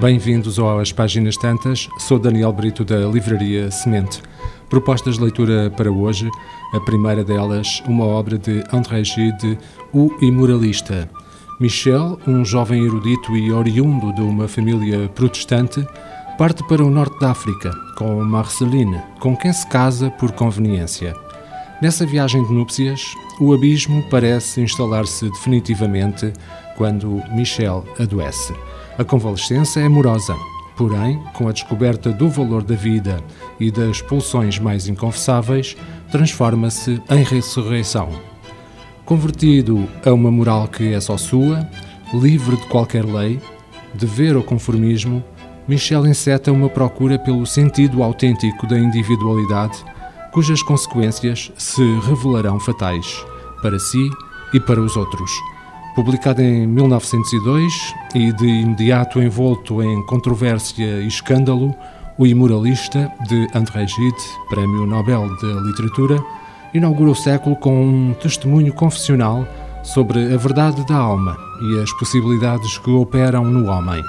Bem-vindos às Páginas Tantas. Sou Daniel Brito da Livraria Semente. Propostas de leitura para hoje. A primeira delas, uma obra de André Gide, O Imoralista. Michel, um jovem erudito e oriundo de uma família protestante, parte para o norte da África com Marceline, com quem se casa por conveniência. Nessa viagem de núpcias, o abismo parece instalar-se definitivamente quando Michel adoece. A convalescença é amorosa, porém, com a descoberta do valor da vida e das pulsões mais inconfessáveis, transforma-se em ressurreição. Convertido a uma moral que é só sua, livre de qualquer lei, dever ou conformismo, Michel enceta uma procura pelo sentido autêntico da individualidade, cujas consequências se revelarão fatais para si e para os outros. Publicado em 1902 e de imediato envolto em controvérsia e escândalo, O Imoralista, de André Gide, Prémio Nobel de Literatura, inaugura o século com um testemunho confessional sobre a verdade da alma e as possibilidades que operam no homem,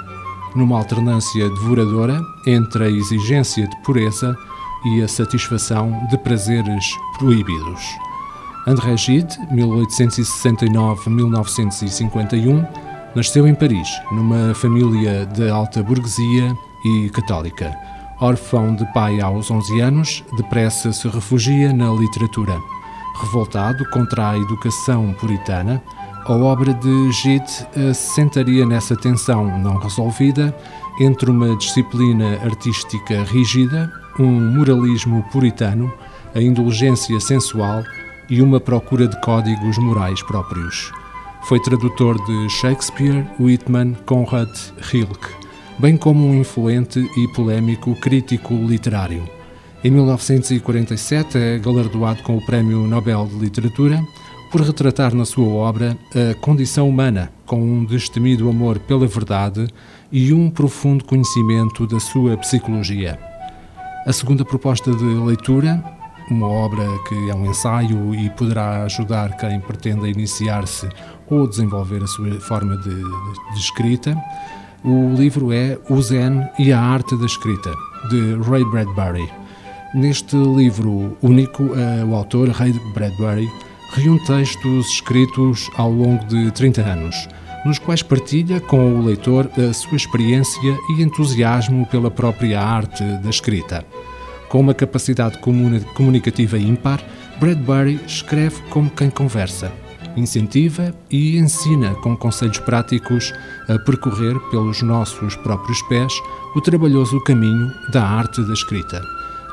numa alternância devoradora entre a exigência de pureza e a satisfação de prazeres proibidos. André Gide, 1869-1951, nasceu em Paris, numa família de alta burguesia e católica. Órfão de pai aos 11 anos, depressa se refugia na literatura. Revoltado contra a educação puritana, a obra de Gide assentaria nessa tensão não resolvida entre uma disciplina artística rígida, um moralismo puritano, a indulgência sensual e uma procura de códigos morais próprios. Foi tradutor de Shakespeare, Whitman, Conrad, Rilke bem como um influente e polémico crítico literário. Em 1947 é galardoado com o Prémio Nobel de Literatura por retratar na sua obra a condição humana, com um destemido amor pela verdade e um profundo conhecimento da sua psicologia. A segunda proposta de leitura, uma obra que é um ensaio e poderá ajudar quem pretenda iniciar-se ou desenvolver a sua forma de, de escrita, o livro é O Zen e a Arte da Escrita, de Ray Bradbury. Neste livro único, eh, o autor, Ray Bradbury, reúne textos escritos ao longo de 30 anos, nos quais partilha com o leitor a sua experiência e entusiasmo pela própria arte da escrita. Com uma capacidade comunicativa ímpar, Bradbury escreve como quem conversa incentiva e ensina com conselhos práticos a percorrer pelos nossos próprios pés o trabalhoso caminho da arte da escrita,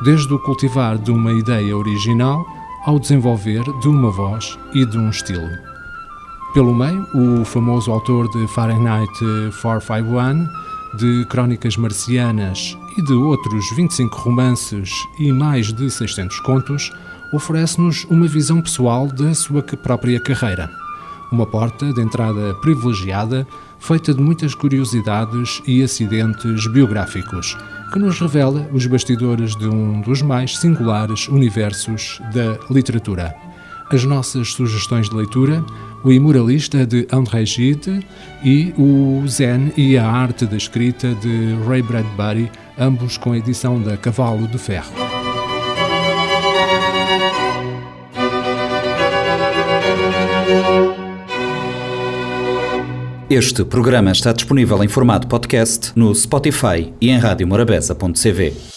desde o cultivar de uma ideia original ao desenvolver de uma voz e de um estilo. Pelo meio, o famoso autor de Fahrenheit 451, de Crónicas Marcianas e de outros 25 romances e mais de 600 contos, oferece-nos uma visão pessoal da sua própria carreira. Uma porta de entrada privilegiada, feita de muitas curiosidades e acidentes biográficos, que nos revela os bastidores de um dos mais singulares universos da literatura. As nossas sugestões de leitura, O Imoralista de André Gide e O Zen e a Arte da Escrita de Ray Bradbury, ambos com edição da Cavalo de Ferro. Este programa está disponível em formato podcast no Spotify e em radiomorabeza.cv.